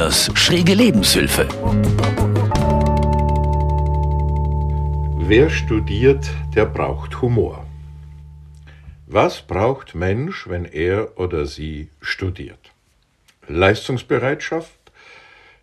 Kühners schräge Lebenshilfe. Wer studiert, der braucht Humor. Was braucht Mensch, wenn er oder sie studiert? Leistungsbereitschaft,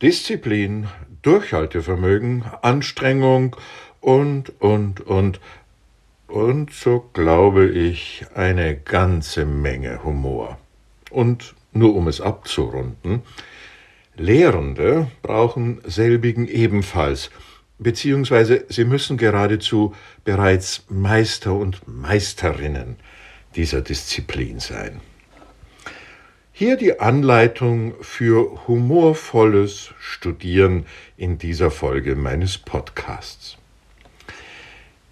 Disziplin, Durchhaltevermögen, Anstrengung und, und, und, und so glaube ich eine ganze Menge Humor. Und nur um es abzurunden, Lehrende brauchen selbigen ebenfalls, beziehungsweise sie müssen geradezu bereits Meister und Meisterinnen dieser Disziplin sein. Hier die Anleitung für humorvolles Studieren in dieser Folge meines Podcasts.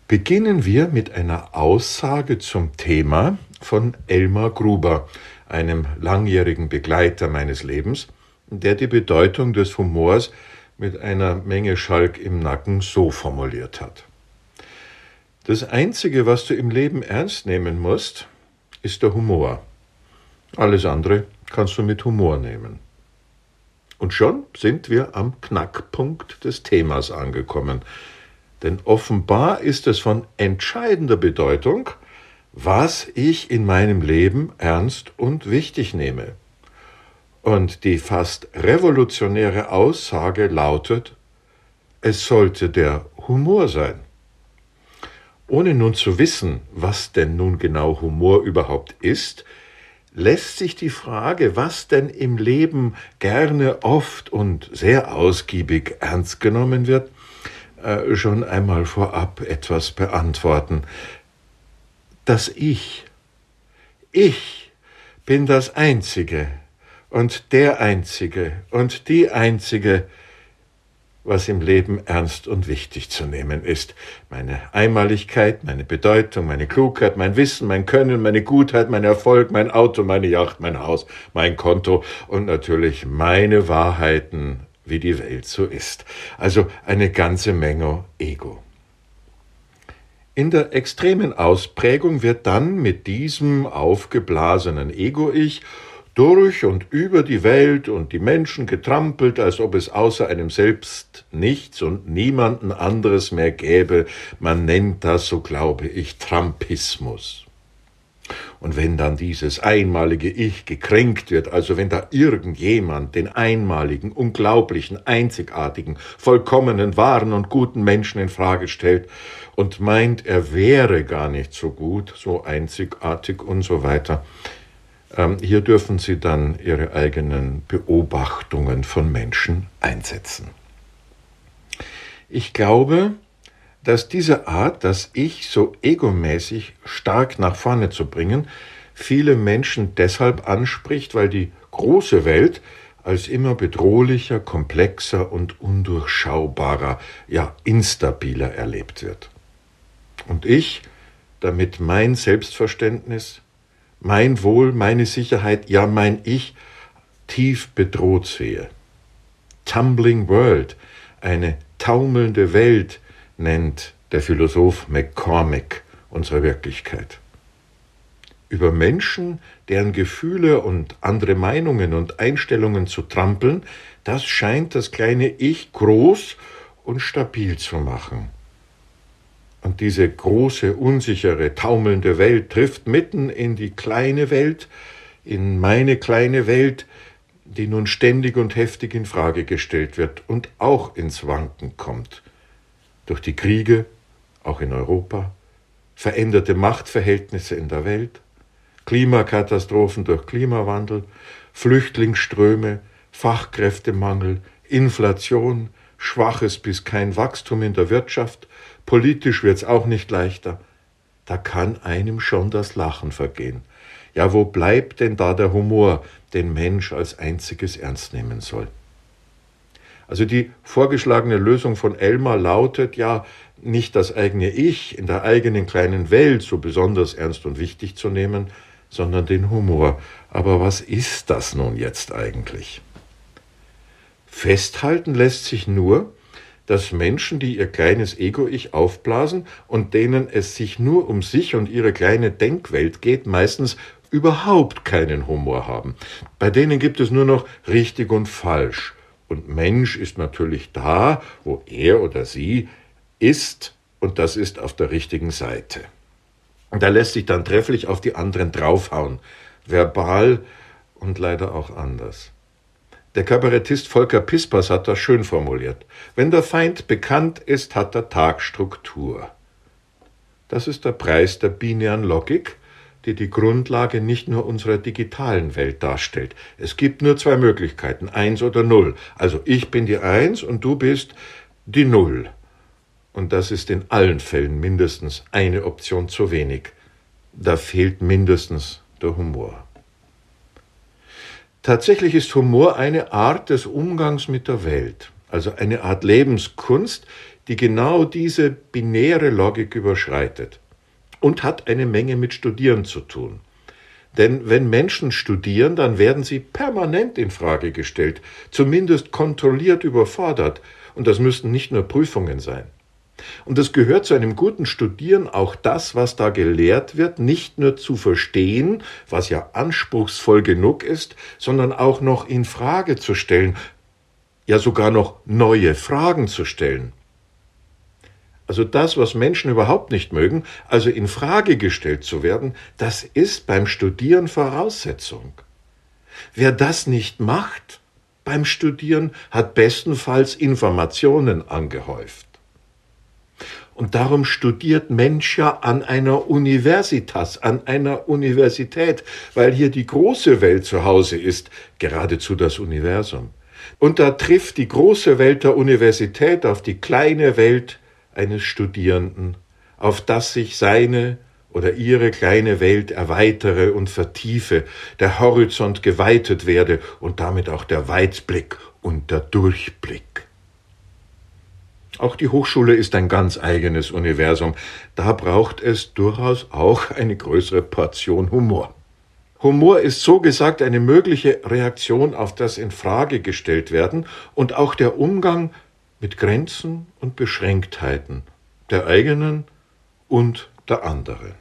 Beginnen wir mit einer Aussage zum Thema von Elmar Gruber, einem langjährigen Begleiter meines Lebens, der die Bedeutung des Humors mit einer Menge Schalk im Nacken so formuliert hat. Das Einzige, was du im Leben ernst nehmen musst, ist der Humor. Alles andere kannst du mit Humor nehmen. Und schon sind wir am Knackpunkt des Themas angekommen. Denn offenbar ist es von entscheidender Bedeutung, was ich in meinem Leben ernst und wichtig nehme. Und die fast revolutionäre Aussage lautet, es sollte der Humor sein. Ohne nun zu wissen, was denn nun genau Humor überhaupt ist, lässt sich die Frage, was denn im Leben gerne oft und sehr ausgiebig ernst genommen wird, äh, schon einmal vorab etwas beantworten. Das Ich, ich bin das Einzige und der Einzige und die Einzige, was im Leben ernst und wichtig zu nehmen ist. Meine Einmaligkeit, meine Bedeutung, meine Klugheit, mein Wissen, mein Können, meine Gutheit, mein Erfolg, mein Auto, meine Yacht, mein Haus, mein Konto und natürlich meine Wahrheiten, wie die Welt so ist. Also eine ganze Menge Ego. In der extremen Ausprägung wird dann mit diesem aufgeblasenen Ego-Ich durch und über die Welt und die Menschen getrampelt, als ob es außer einem selbst nichts und niemanden anderes mehr gäbe. Man nennt das, so glaube ich, Trumpismus. Und wenn dann dieses einmalige Ich gekränkt wird, also wenn da irgendjemand den einmaligen, unglaublichen, einzigartigen, vollkommenen, wahren und guten Menschen in Frage stellt und meint, er wäre gar nicht so gut, so einzigartig und so weiter, hier dürfen Sie dann Ihre eigenen Beobachtungen von Menschen einsetzen. Ich glaube, dass diese Art, das Ich so egomäßig stark nach vorne zu bringen, viele Menschen deshalb anspricht, weil die große Welt als immer bedrohlicher, komplexer und undurchschaubarer, ja instabiler erlebt wird. Und ich, damit mein Selbstverständnis, mein Wohl, meine Sicherheit, ja mein Ich tief bedroht sehe. Tumbling World, eine taumelnde Welt, nennt der Philosoph McCormick unsere Wirklichkeit. Über Menschen, deren Gefühle und andere Meinungen und Einstellungen zu trampeln, das scheint das kleine Ich groß und stabil zu machen. Und diese große, unsichere, taumelnde Welt trifft mitten in die kleine Welt, in meine kleine Welt, die nun ständig und heftig in Frage gestellt wird und auch ins Wanken kommt. Durch die Kriege, auch in Europa, veränderte Machtverhältnisse in der Welt, Klimakatastrophen durch Klimawandel, Flüchtlingsströme, Fachkräftemangel, Inflation, schwaches bis kein Wachstum in der Wirtschaft, Politisch wird's auch nicht leichter. Da kann einem schon das Lachen vergehen. Ja, wo bleibt denn da der Humor, den Mensch als einziges ernst nehmen soll? Also die vorgeschlagene Lösung von Elmar lautet ja, nicht das eigene Ich in der eigenen kleinen Welt so besonders ernst und wichtig zu nehmen, sondern den Humor. Aber was ist das nun jetzt eigentlich? Festhalten lässt sich nur, dass Menschen, die ihr kleines Ego-Ich aufblasen und denen es sich nur um sich und ihre kleine Denkwelt geht, meistens überhaupt keinen Humor haben. Bei denen gibt es nur noch richtig und falsch, Und Mensch ist natürlich da, wo er oder sie ist, und das ist auf der richtigen Seite. Und da lässt sich dann trefflich auf die anderen draufhauen, verbal und leider auch anders. Der Kabarettist Volker Pispers hat das schön formuliert. Wenn der Feind bekannt ist, hat der Tag Struktur. Das ist der Preis der binären Logik, die die Grundlage nicht nur unserer digitalen Welt darstellt. Es gibt nur zwei Möglichkeiten, eins oder null. Also ich bin die Eins und du bist die Null. Und das ist in allen Fällen mindestens eine Option zu wenig. Da fehlt mindestens der Humor. Tatsächlich ist Humor eine Art des Umgangs mit der Welt, also eine Art Lebenskunst, die genau diese binäre Logik überschreitet und hat eine Menge mit Studieren zu tun. Denn wenn Menschen studieren, dann werden sie permanent in Frage gestellt, zumindest kontrolliert überfordert, und das müssten nicht nur Prüfungen sein. Und es gehört zu einem guten Studieren auch das, was da gelehrt wird, nicht nur zu verstehen, was ja anspruchsvoll genug ist, sondern auch noch in Frage zu stellen, ja sogar noch neue Fragen zu stellen. Also das, was Menschen überhaupt nicht mögen, also in Frage gestellt zu werden, das ist beim Studieren Voraussetzung. Wer das nicht macht beim Studieren, hat bestenfalls Informationen angehäuft. Und darum studiert Mensch ja an einer Universitas, an einer Universität, weil hier die große Welt zu Hause ist, geradezu das Universum. Und da trifft die große Welt der Universität auf die kleine Welt eines Studierenden, auf das sich seine oder ihre kleine Welt erweitere und vertiefe, der Horizont geweitet werde und damit auch der Weitblick und der Durchblick. Auch die Hochschule ist ein ganz eigenes Universum. Da braucht es durchaus auch eine größere Portion Humor. Humor ist so gesagt eine mögliche Reaktion auf das in Frage gestellt werden und auch der Umgang mit Grenzen und Beschränktheiten der eigenen und der anderen.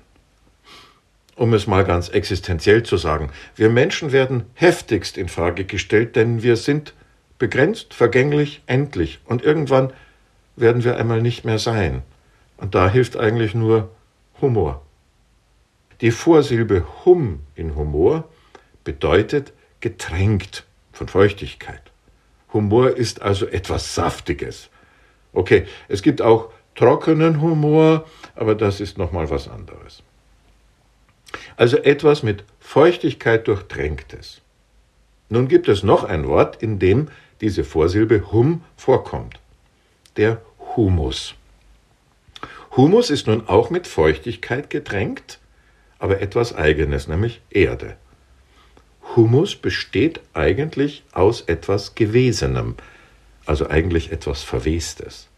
Um es mal ganz existenziell zu sagen, wir Menschen werden heftigst in Frage gestellt, denn wir sind begrenzt, vergänglich, endlich und irgendwann werden wir einmal nicht mehr sein. Und da hilft eigentlich nur Humor. Die Vorsilbe hum in Humor bedeutet getränkt von Feuchtigkeit. Humor ist also etwas Saftiges. Okay, es gibt auch trockenen Humor, aber das ist nochmal was anderes. Also etwas mit Feuchtigkeit durchtränktes. Nun gibt es noch ein Wort, in dem diese Vorsilbe hum vorkommt. Der Humus. Humus ist nun auch mit Feuchtigkeit getränkt, aber etwas Eigenes, nämlich Erde. Humus besteht eigentlich aus etwas Gewesenem, also eigentlich etwas Verwestes.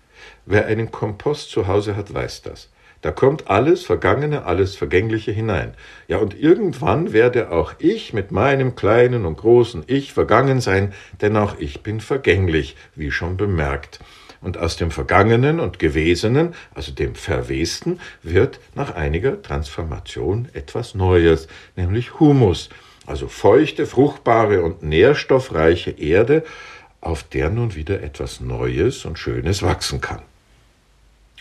Wer einen Kompost zu Hause hat, weiß das. Da kommt alles Vergangene, alles Vergängliche hinein. Ja, und irgendwann werde auch ich mit meinem kleinen und großen Ich vergangen sein, denn auch ich bin vergänglich, wie schon bemerkt. Und aus dem Vergangenen und Gewesenen, also dem Verwesten, wird nach einiger Transformation etwas Neues, nämlich Humus, also feuchte, fruchtbare und nährstoffreiche Erde, auf der nun wieder etwas Neues und Schönes wachsen kann.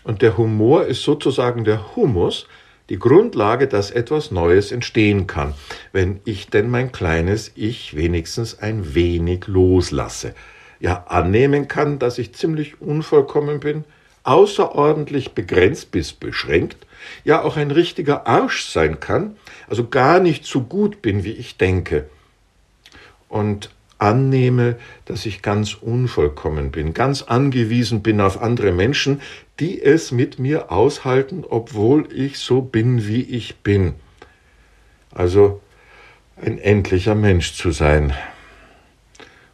Und der Humor ist sozusagen der Humus, die Grundlage, dass etwas Neues entstehen kann, wenn ich denn mein kleines Ich wenigstens ein wenig loslasse, ja annehmen kann, dass ich ziemlich unvollkommen bin, außerordentlich begrenzt bis beschränkt, ja auch ein richtiger Arsch sein kann, also gar nicht so gut bin, wie ich denke. Und annehme, dass ich ganz unvollkommen bin, ganz angewiesen bin auf andere Menschen, die es mit mir aushalten, obwohl ich so bin, wie ich bin. Also ein endlicher Mensch zu sein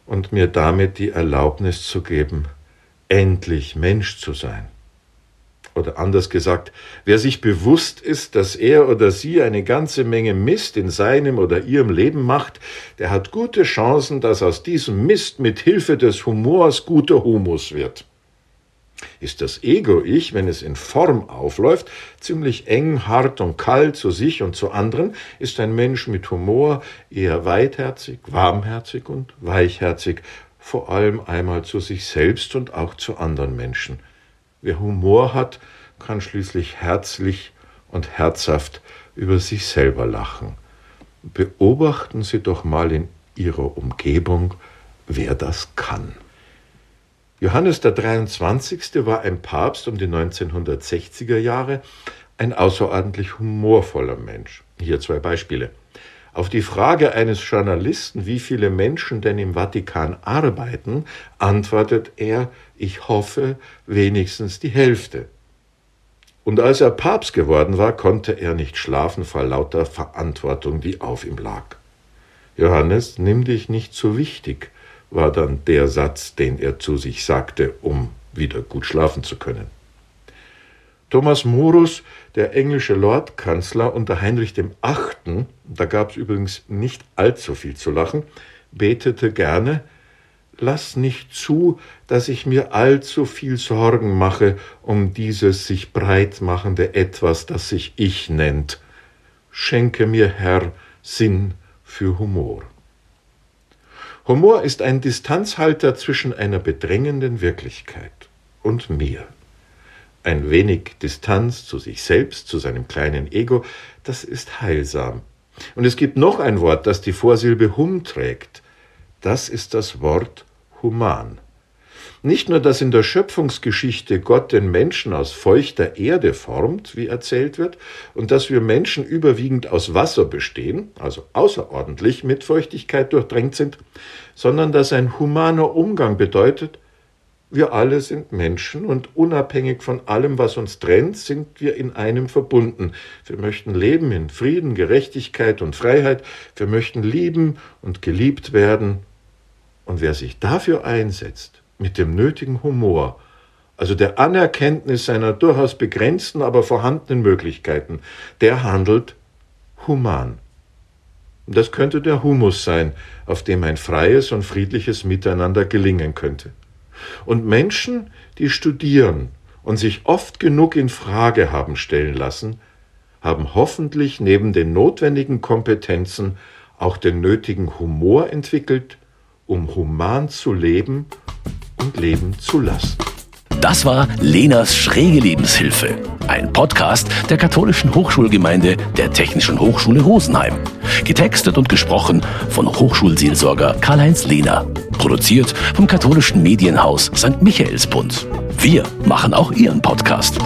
und mir damit die Erlaubnis zu geben, endlich Mensch zu sein. Oder anders gesagt, wer sich bewusst ist, dass er oder sie eine ganze Menge Mist in seinem oder ihrem Leben macht, der hat gute Chancen, dass aus diesem Mist mit Hilfe des Humors guter Humus wird. Ist das Ego-Ich, wenn es in Form aufläuft, ziemlich eng, hart und kalt zu sich und zu anderen, ist ein Mensch mit Humor eher weitherzig, warmherzig und weichherzig, vor allem einmal zu sich selbst und auch zu anderen Menschen. Wer Humor hat, kann schließlich herzlich und herzhaft über sich selber lachen. Beobachten Sie doch mal in Ihrer Umgebung, wer das kann. Johannes der 23. war ein Papst um die 1960er Jahre, ein außerordentlich humorvoller Mensch. Hier zwei Beispiele. Auf die Frage eines Journalisten, wie viele Menschen denn im Vatikan arbeiten, antwortet er, ich hoffe wenigstens die Hälfte. Und als er Papst geworden war, konnte er nicht schlafen vor lauter Verantwortung, die auf ihm lag. Johannes, nimm dich nicht zu wichtig, war dann der Satz, den er zu sich sagte, um wieder gut schlafen zu können. Thomas Morus, der englische Lordkanzler unter Heinrich VIII., da gab es übrigens nicht allzu viel zu lachen, betete gerne, Lass nicht zu, dass ich mir allzu viel Sorgen mache um dieses sich breit machende Etwas, das sich Ich nennt. Schenke mir, Herr, Sinn für Humor. Humor ist ein Distanzhalter zwischen einer bedrängenden Wirklichkeit und mir ein wenig Distanz zu sich selbst, zu seinem kleinen Ego, das ist heilsam. Und es gibt noch ein Wort, das die Vorsilbe hum trägt. Das ist das Wort human. Nicht nur, dass in der Schöpfungsgeschichte Gott den Menschen aus feuchter Erde formt, wie erzählt wird, und dass wir Menschen überwiegend aus Wasser bestehen, also außerordentlich mit Feuchtigkeit durchdrängt sind, sondern dass ein humaner Umgang bedeutet, wir alle sind Menschen und unabhängig von allem, was uns trennt, sind wir in einem verbunden. Wir möchten leben in Frieden, Gerechtigkeit und Freiheit. Wir möchten lieben und geliebt werden. Und wer sich dafür einsetzt, mit dem nötigen Humor, also der Anerkenntnis seiner durchaus begrenzten, aber vorhandenen Möglichkeiten, der handelt human. Das könnte der Humus sein, auf dem ein freies und friedliches Miteinander gelingen könnte. Und Menschen, die studieren und sich oft genug in Frage haben stellen lassen, haben hoffentlich neben den notwendigen Kompetenzen auch den nötigen Humor entwickelt, um human zu leben und leben zu lassen. Das war Lenas schräge Lebenshilfe, ein Podcast der katholischen Hochschulgemeinde der Technischen Hochschule Rosenheim. Getextet und gesprochen von Hochschulseelsorger Karl-Heinz Lehner. Produziert vom katholischen Medienhaus St. Michaelsbund. Wir machen auch Ihren Podcast.